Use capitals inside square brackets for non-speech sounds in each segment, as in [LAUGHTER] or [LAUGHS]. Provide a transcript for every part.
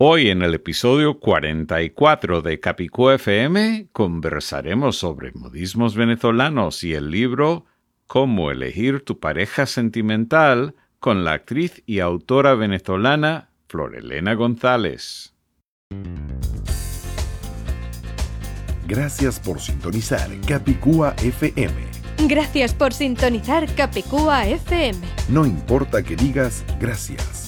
Hoy en el episodio 44 de Capicú FM conversaremos sobre modismos venezolanos y el libro Cómo elegir tu pareja sentimental con la actriz y autora venezolana Florelena González. Gracias por sintonizar Capicúa FM. Gracias por sintonizar Capicúa FM. No importa que digas gracias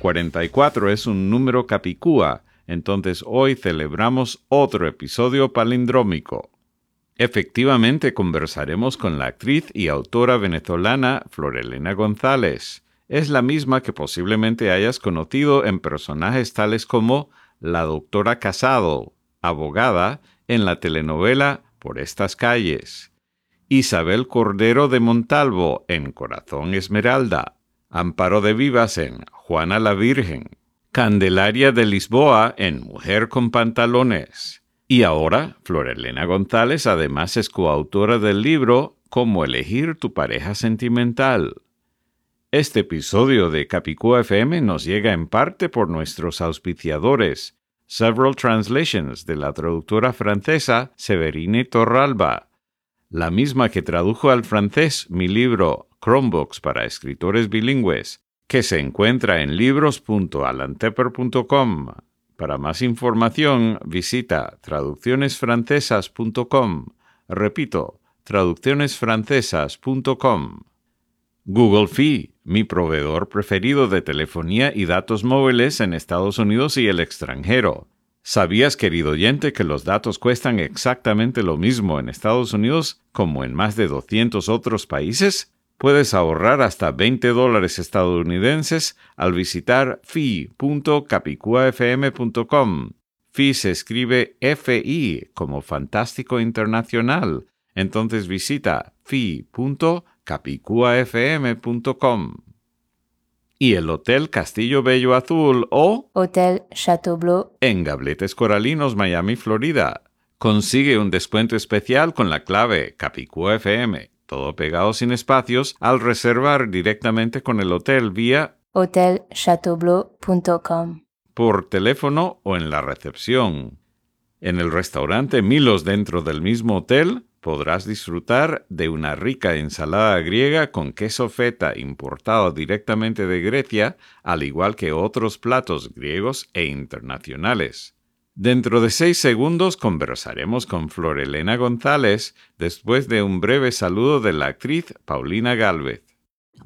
44 es un número capicúa, entonces hoy celebramos otro episodio palindrómico. Efectivamente conversaremos con la actriz y autora venezolana Florelena González. Es la misma que posiblemente hayas conocido en personajes tales como la doctora Casado, abogada, en la telenovela Por estas calles, Isabel Cordero de Montalvo en Corazón Esmeralda, Amparo de Vivas en Juana la Virgen, Candelaria de Lisboa en Mujer con Pantalones. Y ahora, Florelena González además es coautora del libro Cómo elegir tu pareja sentimental. Este episodio de Capicúa FM nos llega en parte por nuestros auspiciadores, Several Translations de la traductora francesa Severine Torralba, la misma que tradujo al francés mi libro Chromebooks para escritores bilingües, que se encuentra en libros.alantepper.com. Para más información, visita traduccionesfrancesas.com. Repito, traduccionesfrancesas.com. Google Fee, mi proveedor preferido de telefonía y datos móviles en Estados Unidos y el extranjero. ¿Sabías, querido oyente, que los datos cuestan exactamente lo mismo en Estados Unidos como en más de 200 otros países? Puedes ahorrar hasta 20 dólares estadounidenses al visitar fi.capicuafm.com. Fi se escribe FI como Fantástico Internacional. Entonces visita fi.capicuafm.com. Y el Hotel Castillo Bello Azul o Hotel Chateau Bleu en Gabletes Coralinos, Miami, Florida. Consigue un descuento especial con la clave Capicua FM todo pegado sin espacios, al reservar directamente con el hotel vía hotelchateaubleu.com por teléfono o en la recepción. En el restaurante Milos dentro del mismo hotel podrás disfrutar de una rica ensalada griega con queso feta importado directamente de Grecia, al igual que otros platos griegos e internacionales. Dentro de seis segundos conversaremos con Florelena González después de un breve saludo de la actriz Paulina Galvez.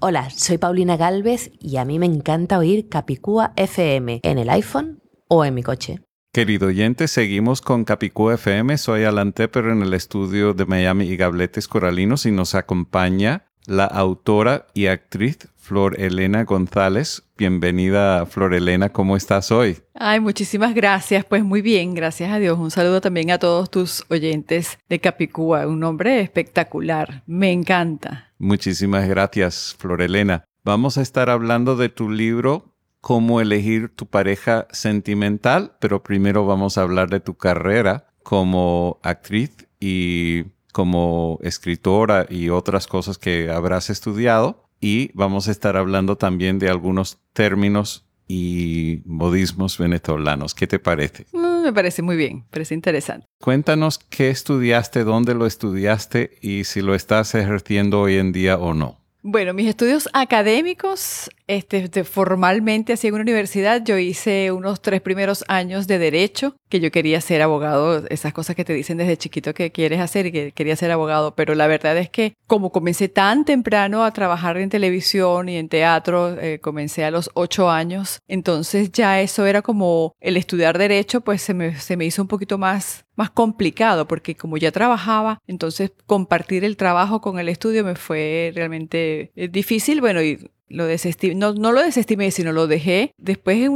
Hola, soy Paulina Galvez y a mí me encanta oír Capicúa FM en el iPhone o en mi coche. Querido oyente, seguimos con Capicúa FM. Soy Alan Tepper en el estudio de Miami y Gabletes Coralinos y nos acompaña la autora y actriz Flor Elena González. Bienvenida, Flor Elena, ¿cómo estás hoy? Ay, muchísimas gracias. Pues muy bien, gracias a Dios. Un saludo también a todos tus oyentes de Capicúa. Un nombre espectacular. Me encanta. Muchísimas gracias, Flor Elena. Vamos a estar hablando de tu libro Cómo elegir tu pareja sentimental, pero primero vamos a hablar de tu carrera como actriz y como escritora y otras cosas que habrás estudiado. Y vamos a estar hablando también de algunos términos y modismos venezolanos. ¿Qué te parece? Mm, me parece muy bien, parece interesante. Cuéntanos qué estudiaste, dónde lo estudiaste y si lo estás ejerciendo hoy en día o no. Bueno, mis estudios académicos este, formalmente así en una universidad, yo hice unos tres primeros años de derecho, que yo quería ser abogado, esas cosas que te dicen desde chiquito que quieres hacer y que quería ser abogado, pero la verdad es que como comencé tan temprano a trabajar en televisión y en teatro, eh, comencé a los ocho años, entonces ya eso era como el estudiar derecho, pues se me, se me hizo un poquito más más complicado porque como ya trabajaba, entonces compartir el trabajo con el estudio me fue realmente eh, difícil. Bueno, y lo desestimé, no, no lo desestimé, sino lo dejé. Después,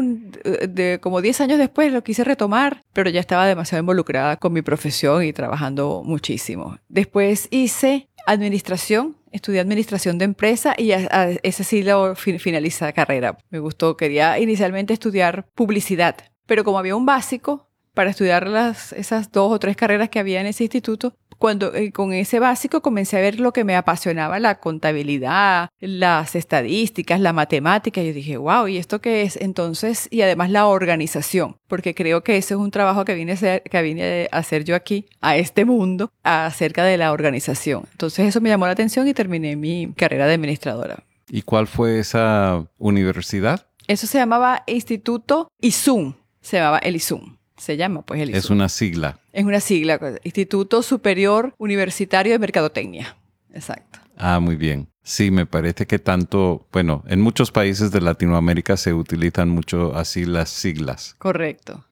de, como 10 años después, lo quise retomar, pero ya estaba demasiado involucrada con mi profesión y trabajando muchísimo. Después hice administración, estudié administración de empresa y ese sí lo finaliza la carrera. Me gustó, quería inicialmente estudiar publicidad, pero como había un básico para estudiar las, esas dos o tres carreras que había en ese instituto, cuando eh, con ese básico comencé a ver lo que me apasionaba, la contabilidad, las estadísticas, la matemática. Yo dije, wow, ¿y esto qué es? Entonces, y además la organización, porque creo que ese es un trabajo que vine a hacer, que vine a hacer yo aquí, a este mundo, acerca de la organización. Entonces, eso me llamó la atención y terminé mi carrera de administradora. ¿Y cuál fue esa universidad? Eso se llamaba Instituto ISUM, se llamaba el ISUM se llama, pues el Es una sigla. Es una sigla, Instituto Superior Universitario de Mercadotecnia. Exacto. Ah, muy bien. Sí, me parece que tanto, bueno, en muchos países de Latinoamérica se utilizan mucho así las siglas. Correcto.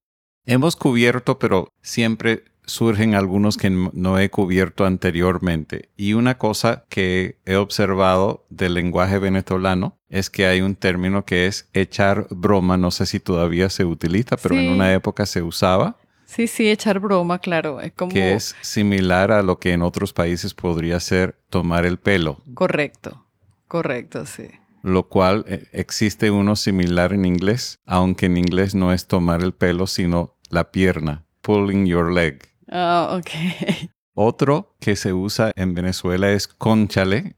Hemos cubierto, pero siempre surgen algunos que no he cubierto anteriormente. Y una cosa que he observado del lenguaje venezolano es que hay un término que es echar broma. No sé si todavía se utiliza, pero en una época se usaba. Sí, sí, echar broma, claro. Es como... Que es similar a lo que en otros países podría ser tomar el pelo. Correcto, correcto, sí. Lo cual eh, existe uno similar en inglés, aunque en inglés no es tomar el pelo, sino la pierna, pulling your leg. Ah, ok. [LAUGHS] Otro que se usa en Venezuela es conchale.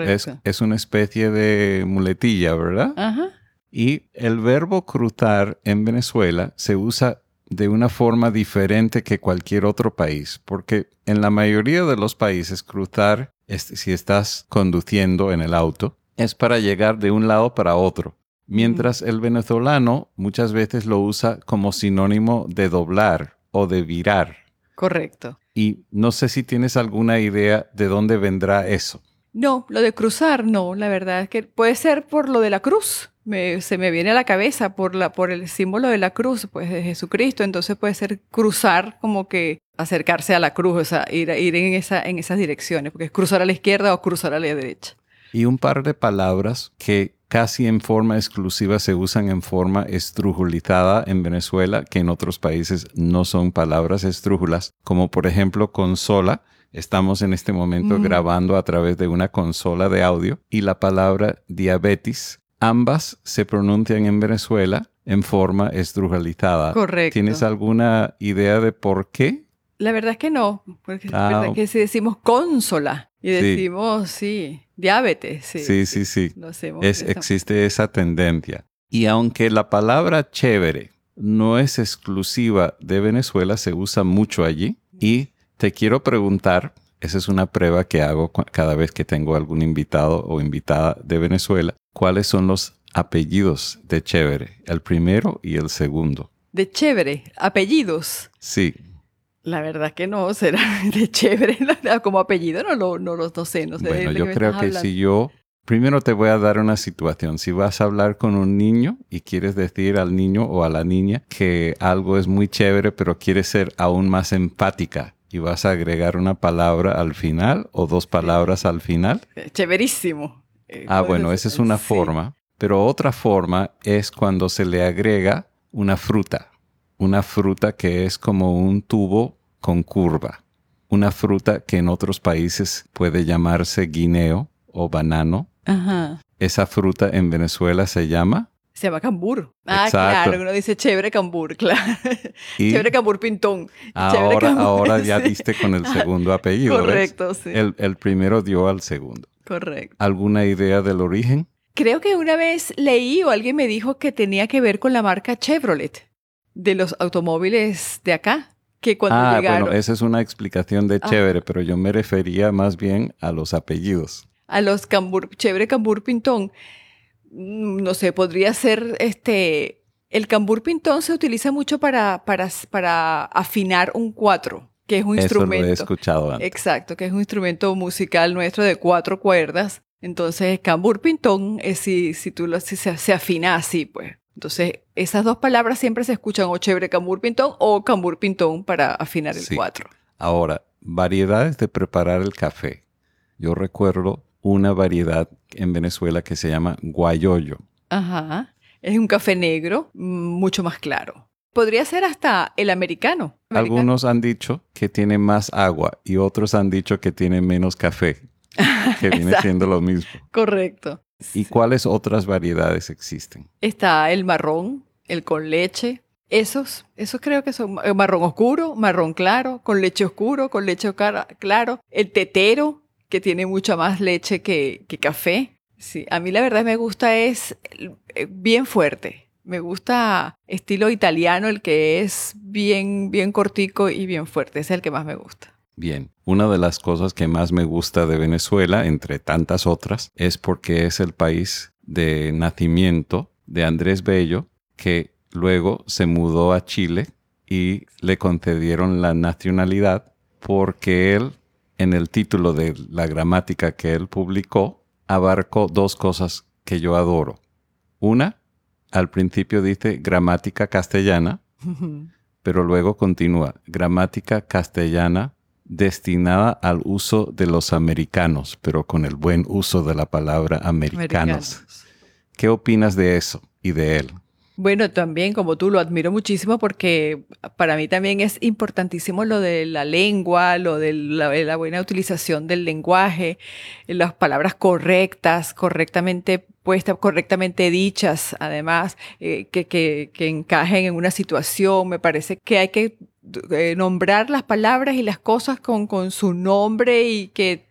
Es, es, una especie de muletilla, ¿verdad? Ajá. Y el verbo cruzar en Venezuela se usa de una forma diferente que cualquier otro país, porque en la mayoría de los países cruzar, si estás conduciendo en el auto, es para llegar de un lado para otro. Mientras el venezolano muchas veces lo usa como sinónimo de doblar o de virar. Correcto. Y no sé si tienes alguna idea de dónde vendrá eso. No, lo de cruzar, no, la verdad es que puede ser por lo de la cruz. se me viene a la cabeza por, la, por el símbolo de la cruz, pues de Jesucristo. Entonces puede ser cruzar como que acercarse a la cruz, o sea, ir, ir en, esa, en esas direcciones, porque es cruzar a la izquierda o cruzar a la derecha. Y un par de palabras que casi en forma exclusiva se usan en forma estrujulizada en Venezuela, que en otros países no son palabras estrújulas, como por ejemplo consola. Estamos en este momento grabando a través de una consola de audio y la palabra diabetes. Ambas se pronuncian en Venezuela en forma estrujalizada. Correcto. ¿Tienes alguna idea de por qué? La verdad es que no, porque es verdad ah, que si decimos consola y decimos, sí, diabetes. Sí, sí, sí. es, existe esa tendencia. Y aunque la palabra chévere no es exclusiva de Venezuela, se usa mucho allí. Y te quiero preguntar, esa es una prueba que hago cada vez que tengo algún invitado o invitada de Venezuela, ¿cuáles son los apellidos de chévere? El primero y el segundo. De chévere, apellidos. Sí. La verdad que no, será [LAUGHS] de chévere como apellido, no lo no, no, sé. No sé bueno, yo creo que si yo, primero te voy a dar una situación. Si vas a hablar con un niño y quieres decir al niño o a la niña que algo es muy chévere, pero quieres ser aún más empática y vas a agregar una palabra al final o dos palabras al final. Eh, chéverísimo. Eh, ah, bueno, esa es una forma. Pero otra forma es cuando se le agrega una fruta una fruta que es como un tubo con curva. Una fruta que en otros países puede llamarse guineo o banano. Ajá. Esa fruta en Venezuela se llama se llama cambur. Ah, claro, uno dice chévere cambur, [LAUGHS] claro. chévere cambur pintón. Ahora, ahora [LAUGHS] ya diste con el segundo apellido. Correcto, sí. El, el, primero dio al segundo. Correcto. ¿Alguna idea del origen? Creo que una vez leí o alguien me dijo que tenía que ver con la marca Chevrolet de los automóviles de acá. Que cuando ah, bueno, esa es una explicación de ah. chévere, pero yo me refería más bien a los apellidos. A los Cambur, chévere Cambur Pintón. Mm, no sé, podría ser este... El cambur pintón se utiliza mucho para, para, para afinar un cuatro, que es un Eso instrumento. lo he escuchado antes. Exacto, que es un instrumento musical nuestro de cuatro cuerdas. Entonces, cambur pintón es si, si tú lo si se, se afina así, pues. Entonces, esas dos palabras siempre se escuchan o chévere cambur pintón o cambur pintón para afinar el Sí. cuatro. Ahora, variedades de preparar el café. Yo recuerdo una variedad en Venezuela que se llama guayoyo. Ajá. Es un café negro, mm, mucho más claro. Podría ser hasta el americano. Americano. Algunos han dicho que tiene más agua y otros han dicho que tiene menos café, [LAUGHS] que viene siendo lo mismo. Correcto. ¿Y cuáles otras variedades existen? Está el marrón, el con leche. Esos, esos creo que son eh, marrón oscuro, marrón claro, con leche oscuro, con leche claro. El tetero, que tiene mucha más leche que, que café. Sí, a mí la verdad me gusta es eh, bien fuerte. Me gusta estilo italiano, el que es bien, bien cortico y bien fuerte. Es el que más me gusta. Bien, una de las cosas que más me gusta de Venezuela, entre tantas otras, es porque es el país de nacimiento de Andrés Bello, que luego se mudó a Chile y le concedieron la nacionalidad porque él, en el título de la gramática que él publicó, abarcó dos cosas que yo adoro. Una, al principio dice gramática castellana, [LAUGHS] pero luego continúa, gramática castellana destinada al uso de los americanos, pero con el buen uso de la palabra americanos. ¿Qué opinas de eso y de él? Bueno, también como tú lo admiro muchísimo porque para mí también es importantísimo lo de la lengua, lo de la, buena utilización del lenguaje, las palabras correctas, correctamente puestas, correctamente dichas, además, eh, que, encajen en una situación. Me parece que hay que eh, nombrar las palabras y las cosas con, su nombre y que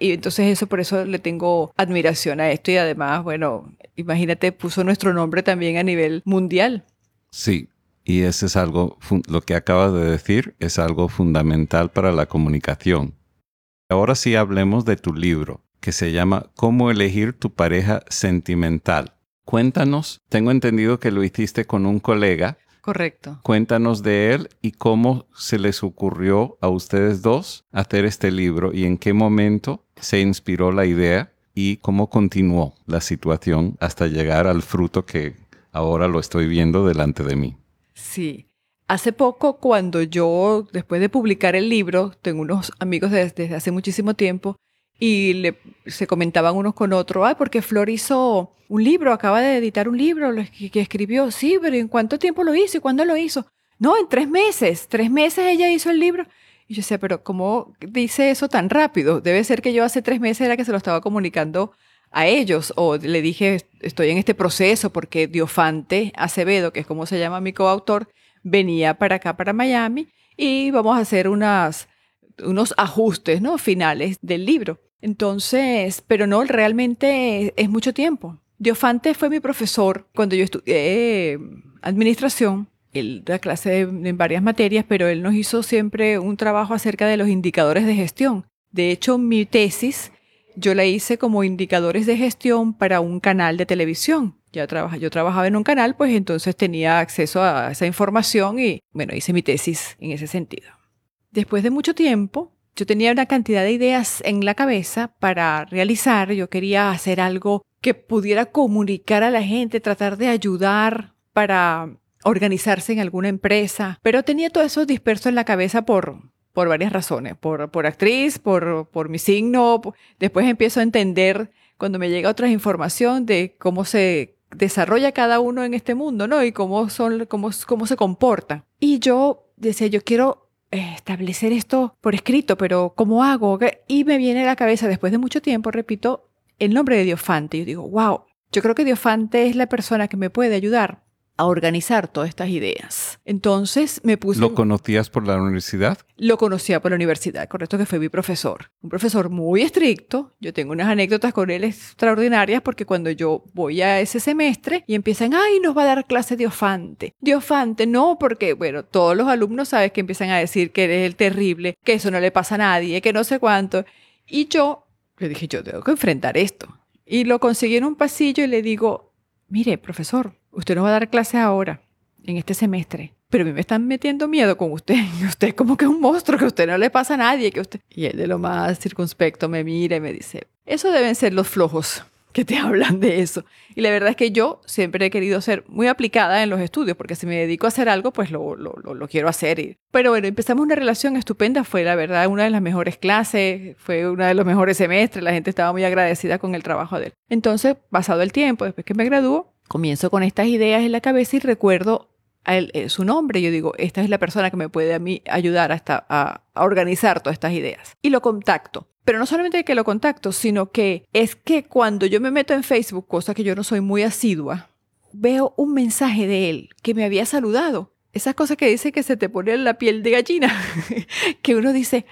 y entonces eso por eso le tengo admiración a esto y además, bueno, imagínate, puso nuestro nombre también a nivel mundial. Sí, y ese es algo, lo que acabas de decir es algo fundamental para la comunicación. Ahora sí hablemos de tu libro, que se llama Cómo elegir tu pareja sentimental. Cuéntanos, tengo entendido que lo hiciste con un colega, Correcto. Cuéntanos de él y cómo se les ocurrió a ustedes dos hacer este libro y en qué momento se inspiró la idea y cómo continuó la situación hasta llegar al fruto que ahora lo estoy viendo delante de mí. Sí. Hace poco, cuando yo, después de publicar el libro, tengo unos amigos desde, hace muchísimo tiempo y se comentaban unos con otros, ay, porque Flor hizo un libro, acaba de editar un libro que, que escribió, sí, pero ¿en cuánto tiempo lo hizo y cuándo lo hizo? No, en tres meses, tres meses ella hizo el libro. Y yo decía, pero ¿cómo dice eso tan rápido? Debe ser que yo hace tres meses era que se lo estaba comunicando a ellos o le dije, estoy en este proceso porque Diofante Acevedo, que es como se llama mi coautor, venía para acá, para Miami, y vamos a hacer unas, unos ajustes ¿no? finales del libro. Entonces, pero no, realmente es mucho tiempo. Diofante fue mi profesor cuando yo estudié eh, administración. Él da clase en varias materias, pero él nos hizo siempre un trabajo acerca de los indicadores de gestión. De hecho, mi tesis yo la hice como indicadores de gestión para un canal de televisión. Ya trabaja, yo trabajaba en un canal, pues entonces tenía acceso a esa información y bueno, hice mi tesis en ese sentido. Después de mucho tiempo, yo tenía una cantidad de ideas en la cabeza para realizar. Yo quería hacer algo que pudiera comunicar a la gente, tratar de ayudar para organizarse en alguna empresa, pero tenía todo eso disperso en la cabeza por, por varias razones, por, por actriz, por, por mi signo. Después empiezo a entender cuando me llega otra información de cómo se desarrolla cada uno en este mundo, ¿no? Y cómo son, cómo, cómo se comporta. Y yo decía, yo quiero eh, establecer esto por escrito, pero ¿cómo hago? Y me viene a la cabeza, después de mucho tiempo, repito, el nombre de Diofante. Yo digo, wow, yo creo que Diofante es la persona que me puede ayudar a organizar todas estas ideas. Entonces me puse... ¿Lo conocías por la universidad? Lo conocía por la universidad, correcto, que fue mi profesor. Un profesor muy estricto. Yo tengo unas anécdotas con él extraordinarias porque cuando yo voy a ese semestre y empiezan, ay, nos va a dar clase Diofante. Diofante, no, porque, bueno, todos los alumnos sabes que empiezan a decir que eres el terrible, que eso no le pasa a nadie, que no sé cuánto. Y yo, le dije, yo tengo que enfrentar esto. Y lo conseguí en un pasillo y le digo, mire, profesor, usted no va a dar clase ahora, en este semestre, pero a mí me están metiendo miedo con usted. Y [LAUGHS] usted es como que un monstruo, que a usted no le pasa a nadie, que usted... Y él de lo más circunspecto me mira y me dice, eso deben ser los flojos que te [LAUGHS] hablan de eso. Y la verdad es que yo siempre he querido ser muy aplicada en los estudios, porque si me dedico a hacer algo, pues lo, lo, lo, quiero hacer. Pero bueno, empezamos una relación estupenda, fue la verdad una de las mejores clases, fue uno de los mejores semestres, la gente estaba muy agradecida con el trabajo de él. Entonces, pasado el tiempo, después que me graduó, comienzo con estas ideas en la cabeza y recuerdo eh, su nombre. Yo digo, esta es la persona que me puede a mí ayudar a, a, a organizar todas estas ideas. Y lo contacto. Pero no solamente que lo contacto, sino que es que cuando yo me meto en Facebook, cosa que yo no soy muy asidua, veo un mensaje de él que me había saludado. Esas cosas que dice que se te pone la piel de gallina, [LAUGHS] que uno dice,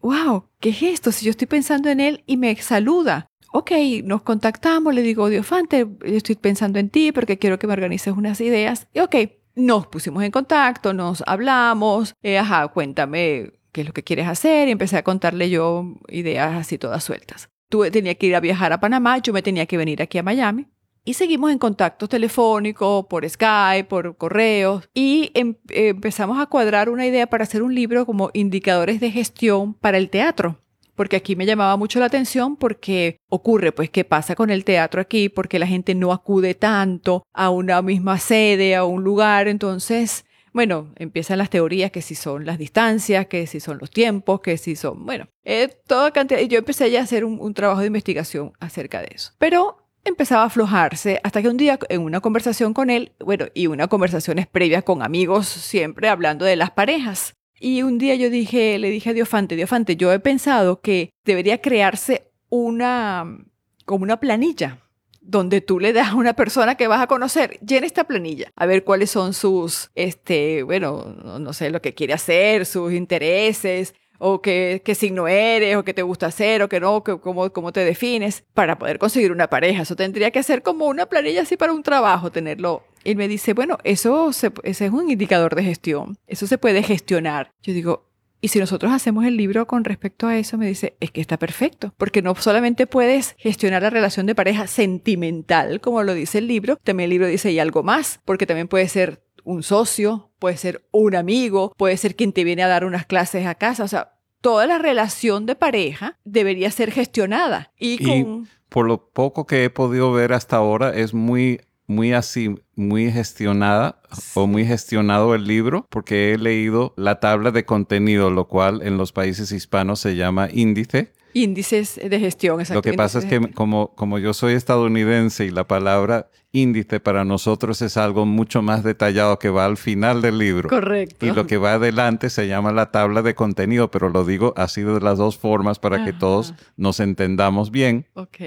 wow, ¿qué es esto? Si yo estoy pensando en él y me saluda. Ok, nos contactamos, le digo, Diofante, estoy pensando en ti porque quiero que me organices unas ideas. Y ok, nos pusimos en contacto, nos hablamos, eh, ajá, cuéntame qué es lo que quieres hacer y empecé a contarle yo ideas así todas sueltas. Tú tenía que ir a viajar a Panamá, yo me tenía que venir aquí a Miami y seguimos en contacto telefónico, por Skype, por correos y em, empezamos a cuadrar una idea para hacer un libro como indicadores de gestión para el teatro. Porque aquí me llamaba mucho la atención porque ocurre, pues, qué pasa con el teatro aquí, porque la gente no acude tanto a una misma sede, a un lugar. Entonces, bueno, empiezan las teorías que si son las distancias, que si son los tiempos, que si son, bueno, eh, toda cantidad. Y yo empecé ya a hacer un, un trabajo de investigación acerca de eso. Pero empezaba a aflojarse hasta que un día en una conversación con él, bueno, y unas conversaciones previas con amigos, siempre hablando de las parejas. Y un día yo dije, le dije a Diofante, Diofante, yo he pensado que debería crearse una, como una planilla donde tú le das a una persona que vas a conocer, llena esta planilla, a ver cuáles son sus, este, bueno, no, sé, lo que quiere hacer, sus intereses, o qué, qué, signo eres, o qué te gusta hacer, o qué no, que, cómo, cómo te defines, para poder conseguir una pareja. Eso tendría que ser como una planilla así para un trabajo, tenerlo. Y me dice, bueno, eso ese es un indicador de gestión, eso se puede gestionar. Yo digo, y si nosotros hacemos el libro con respecto a eso, me dice, es que está perfecto, porque no solamente puedes gestionar la relación de pareja sentimental, como lo dice el libro, también el libro dice y algo más, porque también puede ser un socio, puede ser un amigo, puede ser quien te viene a dar unas clases a casa, o sea, toda la relación de pareja debería ser gestionada. Y, con... por lo poco que he podido ver hasta ahora, es muy muy así, muy gestionada o muy gestionado el libro, porque he leído la tabla de contenido, lo cual en los países hispanos se llama índice. Índices de gestión. Lo que pasa es que como, como yo soy estadounidense y la palabra índice para nosotros es algo mucho más detallado que va al final del libro. Correcto. Y lo que va adelante se llama la tabla de contenido, pero lo digo así de las dos formas para que todos nos entendamos bien. Ok.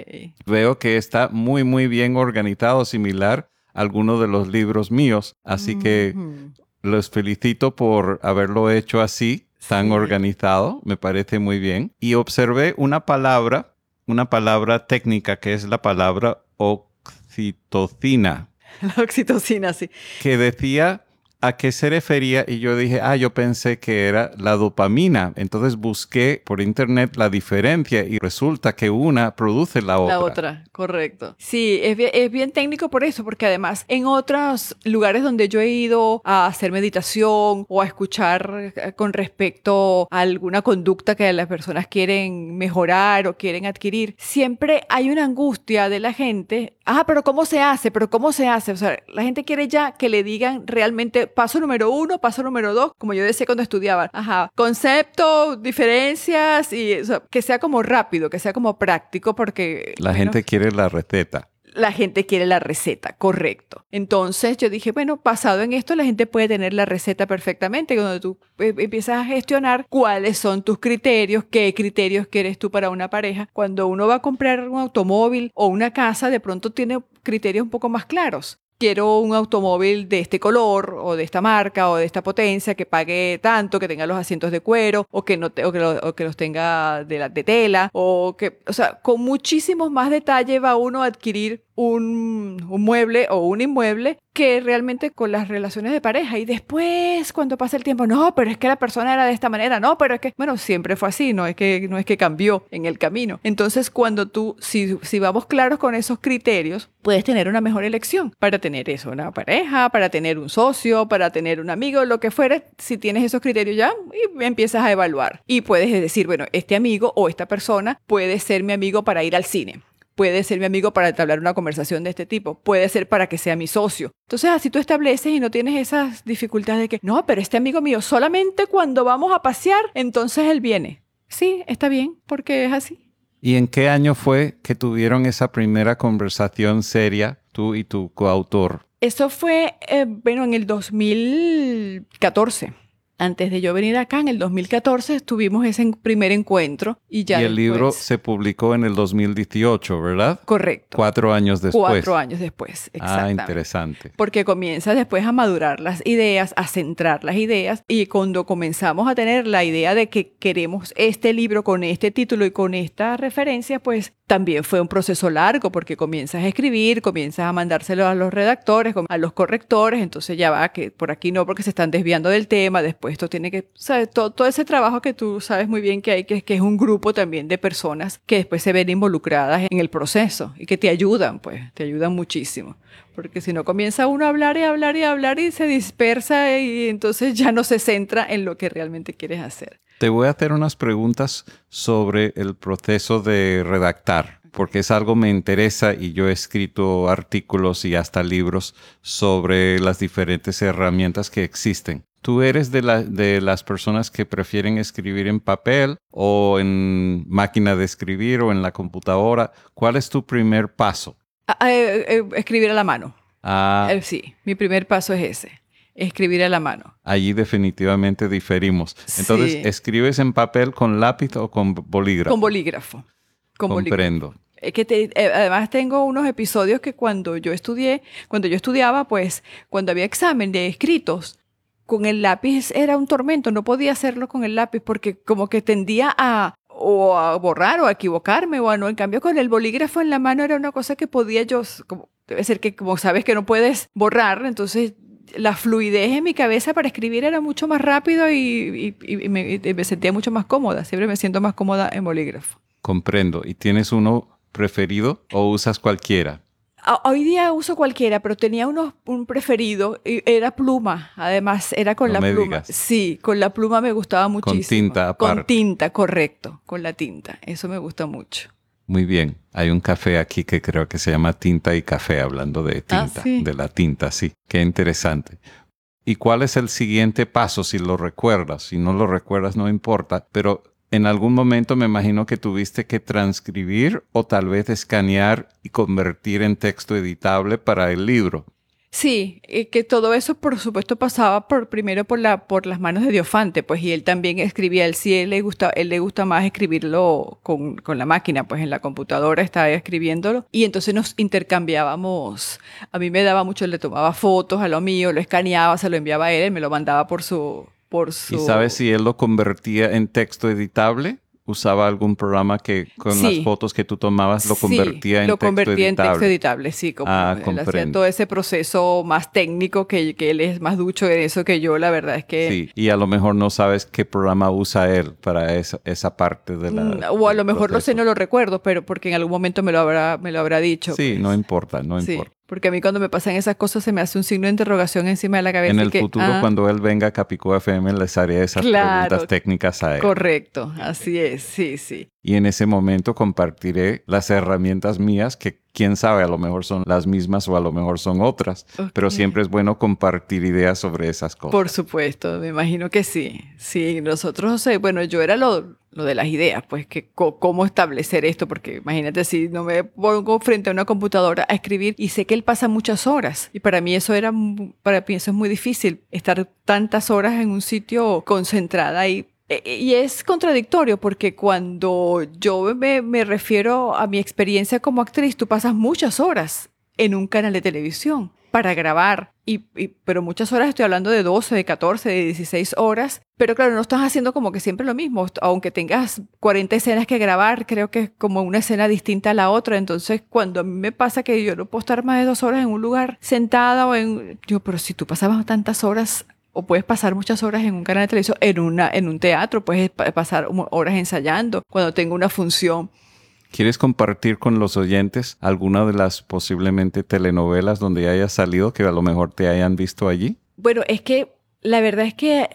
Veo que está muy, muy bien organizado, similar a algunos de los libros míos, así que los felicito por haberlo hecho así, tan organizado, me parece muy bien. Y observé una palabra, una palabra técnica que es la palabra oxitocina. [LAUGHS] La oxitocina, sí. Que decía a qué se refería y yo dije, ah, yo pensé que era la dopamina. Entonces busqué por internet la diferencia y resulta que una produce la otra. La otra, correcto. Sí, es bien, es bien técnico por eso, porque además en otros lugares donde yo he ido a hacer meditación o a escuchar eh, con respecto a alguna conducta que las personas quieren mejorar o quieren adquirir, siempre hay una angustia de la gente. Ah, pero ¿cómo se hace? ¿Pero cómo se hace? O sea, la gente quiere ya que le digan realmente paso número uno, paso número dos, como yo decía cuando estudiaba. Ajá, concepto, diferencias y que sea como rápido, que sea como práctico porque... La gente quiere la receta la gente quiere la receta, correcto. Entonces yo dije, bueno, basado en esto, la gente puede tener la receta perfectamente, cuando tú eh, empiezas a gestionar cuáles son tus criterios, qué criterios quieres tú para una pareja. Cuando uno va a comprar un automóvil o una casa, de pronto tiene criterios un poco más claros quiero un automóvil de este color o de esta marca o de esta potencia que pague tanto, que tenga los asientos de cuero o que, no o que, los tenga de, la, de tela o que, o sea, con muchísimos más detalle va uno a adquirir un, mueble o un inmueble que realmente con las relaciones de pareja y después cuando pasa el tiempo, no, pero es que la persona era de esta manera, no, pero es que, bueno, siempre fue así, no es que, no es que cambió en el camino. Entonces, cuando tú, si, si vamos claros con esos criterios, puedes tener una mejor elección para tener eso, una pareja, para tener un socio, para tener un amigo, lo que fuera, si tienes esos criterios ya, y empiezas a evaluar. Y puedes decir, bueno, este amigo o esta persona puede ser mi amigo para ir al cine puede ser mi amigo para entablar una conversación de este tipo, puede ser para que sea mi socio. Entonces, así tú estableces y no tienes esas dificultades de que, no, pero este amigo mío solamente cuando vamos a pasear, entonces él viene. Sí, está bien, porque es así. ¿Y en qué año fue que tuvieron esa primera conversación seria, tú y tu coautor? Eso fue, eh, bueno, en el 2014 antes de yo venir acá, en el 2014, tuvimos ese primer encuentro y ya. Y el libro se publicó en el 2018, ¿verdad? Correcto. Cuatro años después. Cuatro años después, ah, exactamente. Ah, interesante. Porque comienza después a madurar las ideas, a centrar las ideas y cuando comenzamos a tener la idea de que queremos este libro con este título y con esta referencia, pues también fue un proceso largo porque comienzas a escribir, comienzas a mandárselo a los redactores, a los correctores, entonces ya va que por aquí no porque se están desviando del tema, después esto tiene que, ¿sabes? Todo, ese trabajo que tú sabes muy bien que hay, que, que es un grupo también de personas que después se ven involucradas en el proceso y que te ayudan, pues, te ayudan muchísimo. Porque si no comienza uno a hablar y hablar y hablar y se dispersa y entonces ya no se centra en lo que realmente quieres hacer. Te voy a hacer unas preguntas sobre el proceso de redactar, porque es algo que me interesa y yo he escrito artículos y hasta libros sobre las diferentes herramientas que existen. ¿Tú eres de, de las personas que prefieren escribir en papel o en máquina de escribir o en la computadora? ¿Cuál es tu primer paso? Ah, eh, eh, escribir a la mano. Ah. Eh, sí, mi primer paso es ese escribir a la mano. Allí definitivamente diferimos. Entonces, ¿escribes en papel con lápiz o con bolígrafo? Con bolígrafo. Con Comprendo. Que eh, además tengo unos episodios que cuando yo estudié, cuando yo estudiaba, pues cuando había examen de escritos, con el lápiz era un tormento, no podía hacerlo con el lápiz porque como que tendía a o a borrar o a equivocarme o a no. En cambio, con el bolígrafo en la mano era una cosa que podía yo, como, debe ser que como sabes que no puedes borrar, entonces la fluidez en mi cabeza para escribir era mucho más rápido y, me, sentía mucho más cómoda. Siempre me siento más cómoda en bolígrafo. Comprendo. ¿Y tienes uno preferido o usas cualquiera? Hoy día uso cualquiera, pero tenía uno, un preferido, y era pluma. Además, era con la pluma. Sí, con la pluma me gustaba muchísimo. Con tinta aparte. Con tinta, correcto, con la tinta. Eso me gusta mucho. Muy bien. Hay un café aquí que creo que se llama Tinta y Café, hablando de ah, tinta, de la tinta, sí. Qué interesante. ¿Y cuál es el siguiente paso si lo recuerdas? Si no lo recuerdas, no importa, pero en algún momento me imagino que tuviste que transcribir o tal vez escanear y convertir en texto editable para el libro. Sí, que todo eso por supuesto pasaba por primero por las manos de Diofante, pues y él también escribía, él sí él le gusta él le gusta más escribirlo con, con la máquina, pues en la computadora estaba escribiéndolo y entonces nos intercambiábamos. A mí me daba mucho, le tomaba fotos a lo mío, lo escaneaba, se lo enviaba a él, él me lo mandaba por su por su ¿Y sabes si él lo convertía en texto editable? usaba algún programa que con las fotos que tú tomabas lo convertía en lo convertía en texto editable, sí, como ah, él todo ese proceso más técnico que, que, él es más ducho en eso que yo, la verdad es que... Sí, y a lo mejor no sabes qué programa usa él para esa, esa parte de la... Mm, o a lo mejor lo sé, no lo recuerdo, pero porque en algún momento me lo habrá, me lo habrá dicho. Sí, no pues. importa, no importa. Porque a mí cuando me pasan esas cosas se me hace un signo de interrogación encima de la cabeza. En el futuro, ah. cuando él venga a Capicú FM, les haré esas preguntas técnicas a él. Correcto, así es, sí, sí. Y en ese momento compartiré las herramientas mías que quién sabe, a lo mejor son las mismas o a lo mejor son otras, pero siempre es bueno compartir ideas sobre esas cosas. Por supuesto, me imagino que sí. Sí, nosotros, bueno, yo era lo, lo de las ideas, pues que cómo establecer esto, porque imagínate si no me pongo frente a una computadora a escribir y sé que él pasa muchas horas y para mí eso era, para mí eso es muy difícil, estar tantas horas en un sitio concentrada y e, y es contradictorio porque cuando yo me, me, refiero a mi experiencia como actriz, tú pasas muchas horas en un canal de televisión. Para grabar. Y, pero muchas horas estoy hablando de 12, de 14, de 16 horas. Pero claro, no estás haciendo como que siempre lo mismo. Aunque tengas 40 escenas que grabar, creo que es como una escena distinta a la otra. Entonces, cuando a mí me pasa que yo no puedo estar más de dos horas en un lugar sentada o en... Yo, pero si tú pasabas tantas horas o puedes pasar muchas horas en un canal de televisión, en, una, en un teatro, puedes pasar horas ensayando cuando tengo una función. ¿Quieres compartir con los oyentes alguna de las posiblemente telenovelas donde hayas salido que a lo mejor te hayan visto allí? Bueno, es que la verdad es que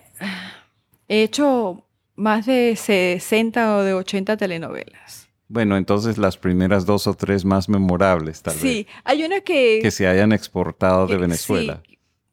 he hecho más de 60 o de 80 telenovelas. Bueno, entonces las primeras dos o tres más memorables, tal vez. Sí, hay una que... Que se hayan exportado de Venezuela.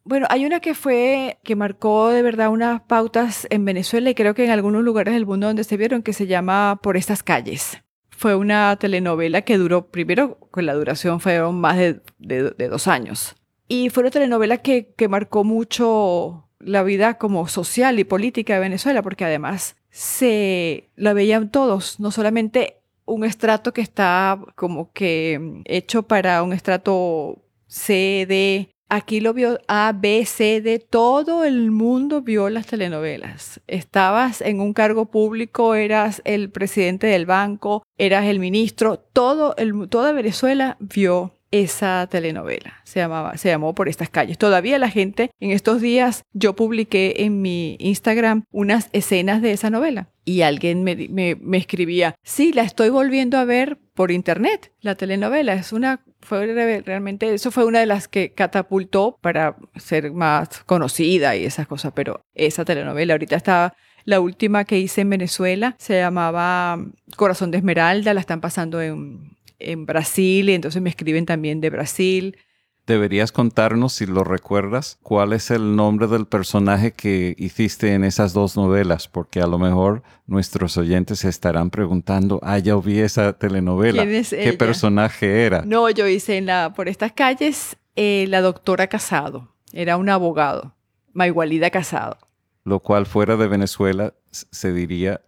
Bueno, hay una que fue, que marcó de verdad unas pautas en Venezuela y creo que en algunos lugares del mundo donde se vieron, que se llama Por estas calles. Fue una telenovela que duró, primero con la duración fueron más de, dos años. Y fue una telenovela que, que marcó mucho la vida como social y política de Venezuela, porque además se la veían todos, no solamente un estrato que está como que hecho para un estrato C, Aquí lo vio A, B, C, D, todo el mundo vio las telenovelas. Estabas en un cargo público, eras el presidente del banco, eras el ministro, todo el, toda Venezuela vio esa telenovela. Se llamaba, se llamó Por estas calles. Todavía la gente, en estos días, yo publiqué en mi Instagram unas escenas de esa novela. Y alguien me, me, escribía, sí, la estoy volviendo a ver por internet. La telenovela es una fue realmente, eso fue una de las que catapultó para ser más conocida y esas cosas, pero esa telenovela ahorita está, la última que hice en Venezuela se llamaba Corazón de Esmeralda, la están pasando en, en Brasil y entonces me escriben también de Brasil. Deberías contarnos, si lo recuerdas, cuál es el nombre del personaje que hiciste en esas dos novelas, porque a lo mejor nuestros oyentes se estarán preguntando, ah, ya vi esa telenovela. ¿Qué personaje era? No, yo hice en la, por estas calles eh, la doctora Casado. Era un abogado, Maigualida Casado. Lo cual fuera de Venezuela se diría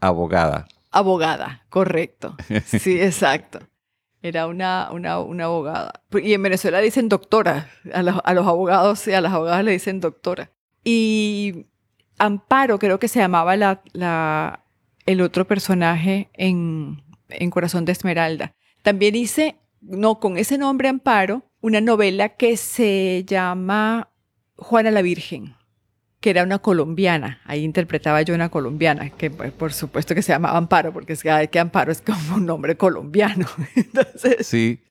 abogada. Abogada, correcto. [LAUGHS] Sí, exacto. Era una, una, una, abogada. Y en Venezuela dicen doctora. A los, a los abogados y a las abogadas le dicen doctora. Y Amparo, creo que se llamaba la, la, el otro personaje en, en Corazón de Esmeralda. También hice, no con ese nombre Amparo, una novela que se llama Juana la Virgen que era una colombiana. Ahí interpretaba yo una colombiana, que pues, por supuesto que se llama Amparo, porque es que, Amparo es como un nombre colombiano. [LAUGHS] Sí,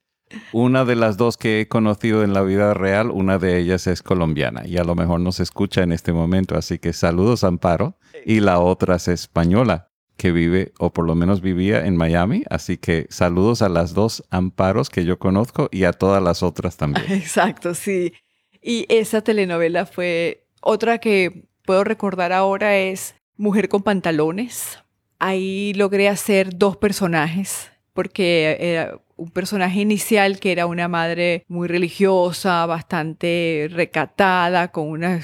una de las dos que he conocido en la vida real, una de ellas es colombiana y a lo mejor nos escucha en este momento, así que saludos Amparo. Y la otra es española que vive o por lo menos vivía en Miami, así que saludos a las dos Amparos que yo conozco y a todas las otras también. [LAUGHS] Exacto, sí. Y esa telenovela fue otra que puedo recordar ahora es Mujer con pantalones. Ahí logré hacer dos personajes porque era un personaje inicial que era una madre muy religiosa, bastante recatada, con una,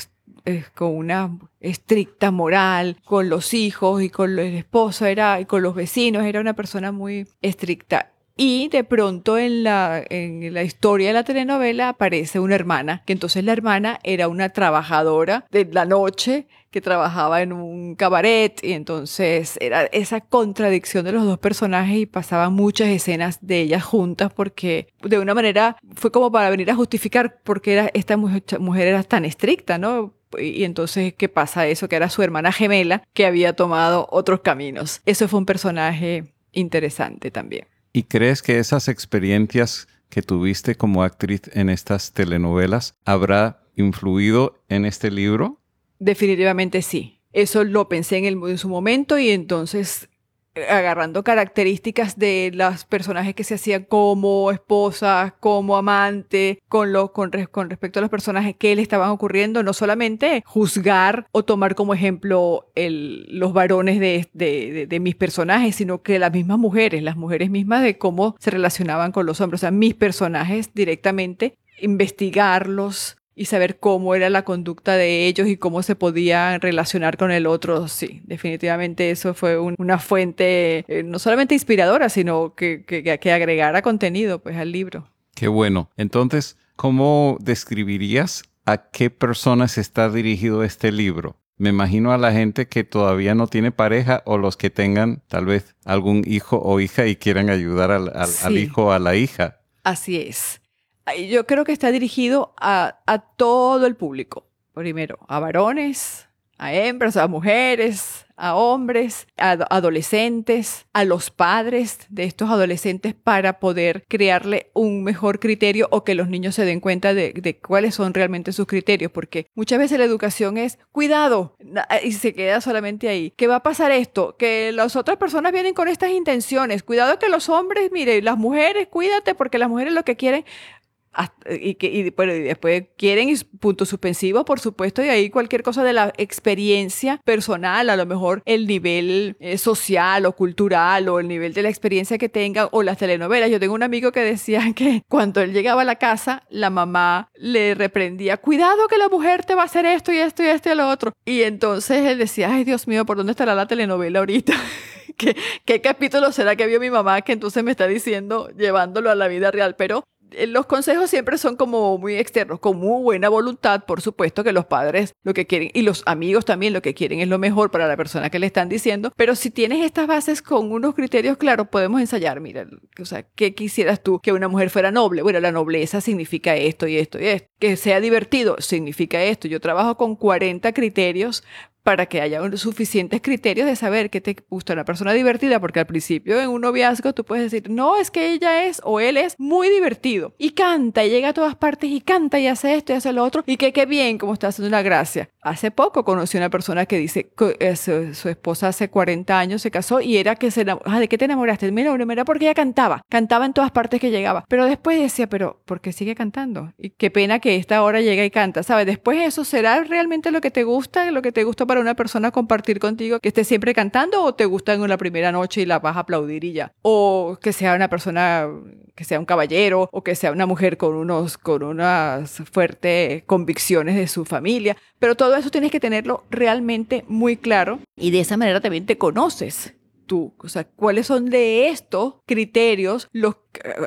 con una estricta moral, con los hijos y con el esposo, era, y con los vecinos, era una persona muy estricta. Y de pronto en la, en la historia de la telenovela aparece una hermana, que entonces la hermana era una trabajadora de la noche que trabajaba en un cabaret y entonces era esa contradicción de los dos personajes y pasaban muchas escenas de ellas juntas porque de una manera fue como para venir a justificar por qué era, esta mujer, era tan estricta, ¿no? y entonces, ¿qué pasa eso? Que era su hermana gemela que había tomado otros caminos. Eso fue un personaje interesante también. ¿Y crees que esas experiencias que tuviste como actriz en estas telenovelas habrá influido en este libro? Definitivamente sí. Eso lo pensé en, en su momento y entonces agarrando características de los personajes que se hacían como esposas, como amante, con, lo, con, con respecto a los personajes que le estaban ocurriendo, no solamente juzgar o tomar como ejemplo el, los varones de, de, de, mis personajes, sino que las mismas mujeres, las mujeres mismas de cómo se relacionaban con los hombres, o sea, mis personajes directamente, investigarlos, y saber cómo era la conducta de ellos y cómo se podían relacionar con el otro, sí, definitivamente eso fue una fuente eh, no solamente inspiradora, sino que, que, que agregara contenido pues al libro. Qué bueno. Entonces, ¿cómo describirías a qué personas está dirigido este libro? Me imagino a la gente que todavía no tiene pareja o los que tengan tal vez algún hijo o hija y quieran ayudar al, hijo o a la hija. Así es. Yo creo que está dirigido a, todo el público. Primero, a varones, a hembras, a mujeres, a hombres, a adolescentes, a los padres de estos adolescentes para poder crearle un mejor criterio o que los niños se den cuenta de, cuáles son realmente sus criterios, porque muchas veces la educación es cuidado y se queda solamente ahí. ¿Qué va a pasar esto? Que las otras personas vienen con estas intenciones. Cuidado que los hombres, mire, las mujeres, cuídate porque las mujeres lo que quieren y, que, y, después quieren puntos suspensivos, por supuesto, y ahí cualquier cosa de la experiencia personal, a lo mejor el nivel eh, social o cultural o el nivel de la experiencia que tenga o las telenovelas. Yo tengo un amigo que decía [LAUGHS] que cuando él llegaba a la casa, la mamá le reprendía, cuidado que la mujer te va a hacer esto y esto y esto y lo otro. Y entonces él decía, ay Dios mío, ¿por dónde estará la telenovela ahorita? [LAUGHS] ¿Qué, ¿Qué capítulo será que vio mi mamá que entonces me está diciendo llevándolo a la vida real? Pero los consejos siempre son como muy externos, con muy buena voluntad, por supuesto que los padres lo que quieren y los amigos también lo que quieren es lo mejor para la persona que le están diciendo, pero si tienes estas bases con unos criterios claros, podemos ensayar, mira, o sea, ¿qué quisieras tú? Que una mujer fuera noble. Bueno, la nobleza significa esto y esto y esto. Que sea divertido significa esto. Yo trabajo con 40 criterios para que haya suficientes criterios de saber que te gusta una persona divertida, porque al principio en un noviazgo tú puedes decir, no, es que ella es o él es muy divertido y canta y llega a todas partes y canta y hace esto y hace lo otro y que qué bien, como está haciendo una gracia. Hace poco conocí una persona que dice que eh, su, esposa hace 40 años se casó y era que se enamoró. Ah, ¿De qué te enamoraste? Mira, mira, porque ella cantaba, cantaba en todas partes que llegaba, pero después decía, pero ¿por qué sigue cantando? Y qué pena que esta hora llega y canta, ¿sabes? Después eso será realmente lo que te gusta, lo que te gusta para una persona compartir contigo que esté siempre cantando o te gusta en la primera noche y la vas a aplaudir y ya. O que sea una persona, que sea un caballero o que sea una mujer con, unos, con unas fuertes convicciones de su familia. Pero todo eso tienes que tenerlo realmente muy claro. Y de esa manera también te conoces tú, o sea, cuáles son de estos criterios los,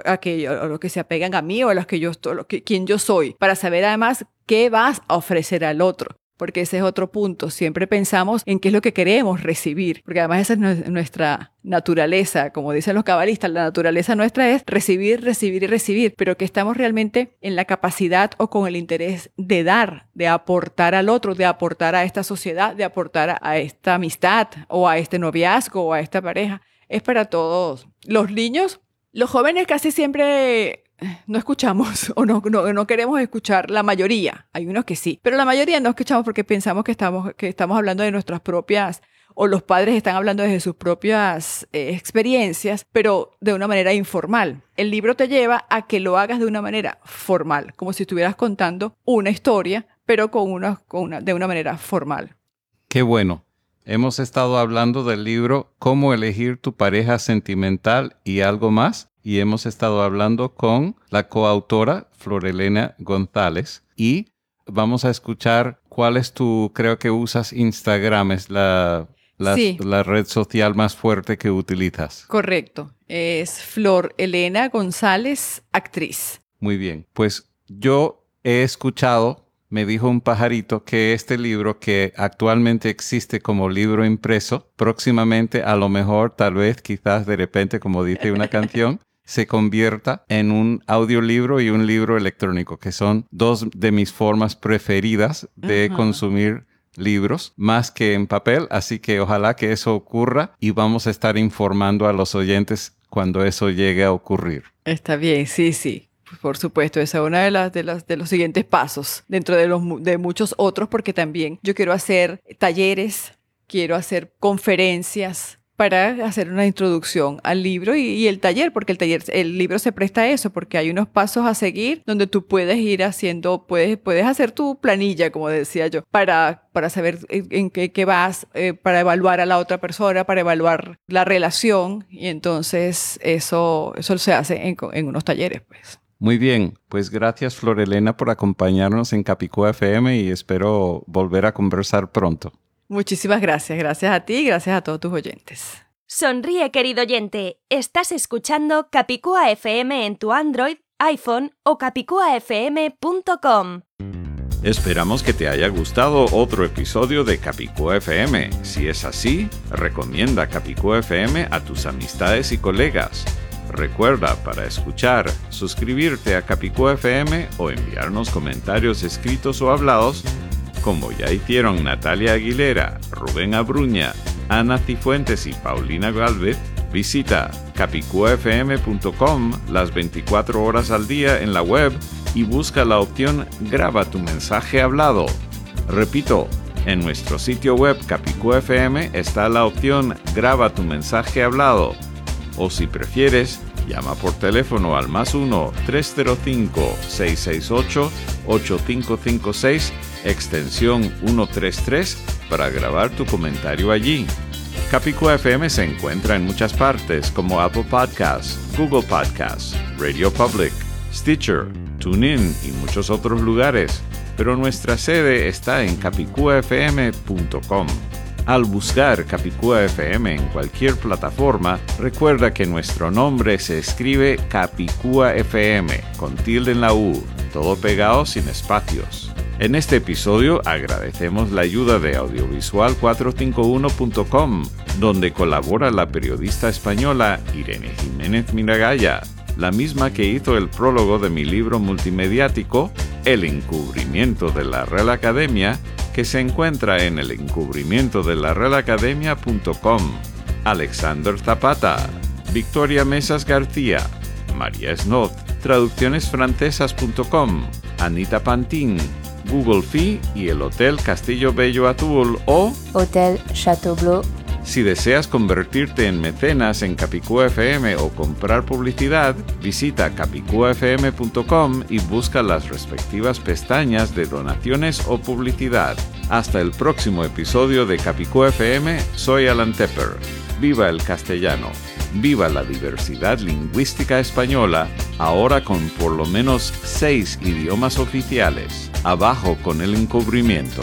aquellos, los que se apegan a mí o a los que yo, lo que, quién yo soy, para saber además qué vas a ofrecer al otro porque ese es otro punto. Siempre pensamos en qué es lo que queremos recibir, porque además esa es nuestra naturaleza, como dicen los cabalistas, la naturaleza nuestra es recibir, recibir y recibir, pero que estamos realmente en la capacidad o con el interés de dar, de aportar al otro, de aportar a esta sociedad, de aportar a esta amistad o a este noviazgo o a esta pareja. Es para todos. Los niños, los jóvenes casi siempre no escuchamos [LAUGHS] o no, no, queremos escuchar la mayoría. Hay unos que sí, pero la mayoría no escuchamos porque pensamos que estamos, que estamos hablando de nuestras propias o los padres están hablando desde sus propias eh, experiencias, pero de una manera informal. El libro te lleva a que lo hagas de una manera formal, como si estuvieras contando una historia, pero con una, con una, de una manera formal. Qué bueno. Hemos estado hablando del libro Cómo elegir tu pareja sentimental y algo más y hemos estado hablando con la coautora Florelena González y vamos a escuchar cuál es tu, creo que usas Instagram, es la, la, red social más fuerte que utilizas. Correcto, es Flor Elena González, actriz. Muy bien, pues yo he escuchado me dijo un pajarito que este libro que actualmente existe como libro impreso, próximamente a lo mejor, tal vez, quizás de repente, como dice una canción, [LAUGHS] se convierta en un audiolibro y un libro electrónico, que son dos de mis formas preferidas de consumir libros más que en papel, así que ojalá que eso ocurra y vamos a estar informando a los oyentes cuando eso llegue a ocurrir. Está bien, sí, sí. Por supuesto, esa es una de las, de las de los siguientes pasos dentro de los de muchos otros porque también yo quiero hacer talleres, quiero hacer conferencias, para hacer una introducción al libro y, el taller, porque el taller, el libro se presta a eso, porque hay unos pasos a seguir donde tú puedes ir haciendo, puedes, puedes hacer tu planilla, como decía yo, para, para saber en, qué, vas, eh, para evaluar a la otra persona, para evaluar la relación, y entonces eso, eso se hace en, en unos talleres, pues. Muy bien, pues gracias Florelena por acompañarnos en Capicúa FM y espero volver a conversar pronto. Muchísimas gracias. Gracias a ti y gracias a todos tus oyentes. Sonríe, querido oyente. Estás escuchando Capicúa FM en tu Android, iPhone o capicuafm.com. Esperamos que te haya gustado otro episodio de Capicúa FM. Si es así, recomienda Capicúa FM a tus amistades y colegas. Recuerda, para escuchar, suscribirte a Capicúa FM o enviarnos comentarios escritos o hablados, como ya hicieron Natalia Aguilera, Rubén Abruña, Ana Cifuentes y Paulina Galvez, visita capicuafm.com las 24 horas al día en la web y busca la opción Graba tu mensaje hablado. Repito, en nuestro sitio web Capicú FM está la opción Graba tu mensaje hablado. O si prefieres, llama por teléfono al más 1-305-668-8556, extensión 133, para grabar tu comentario allí. Capicú FM se encuentra en muchas partes como Apple Podcasts, Google Podcasts, Radio Public, Stitcher, TuneIn y muchos otros lugares, pero nuestra sede está en capicuafm.com. Al buscar Capicúa FM en cualquier plataforma, recuerda que nuestro nombre se escribe Capicúa FM, con tilde en la U, todo pegado sin espacios. En este episodio agradecemos la ayuda de audiovisual451.com, donde colabora la periodista española Irene Jiménez Miragaya, la misma que hizo el prólogo de mi libro multimediático El encubrimiento de la Real Academia, que se encuentra en el encubrimiento de la Academia.com. Alexander Zapata, Victoria Mesas García, María Snod, traduccionesfrancesas.com, Anita Pantin, Google Fee y el Hotel Castillo Bello Atul o Hotel Chateau Bleu si deseas convertirte en mecenas en Capicúa FM o comprar publicidad, visita capicuafm.com y busca las respectivas pestañas de donaciones o publicidad. Hasta el próximo episodio de Capicúa FM, soy Alan Tepper. Viva el castellano. Viva la diversidad lingüística española, ahora con por lo menos seis idiomas oficiales. Abajo con el encubrimiento.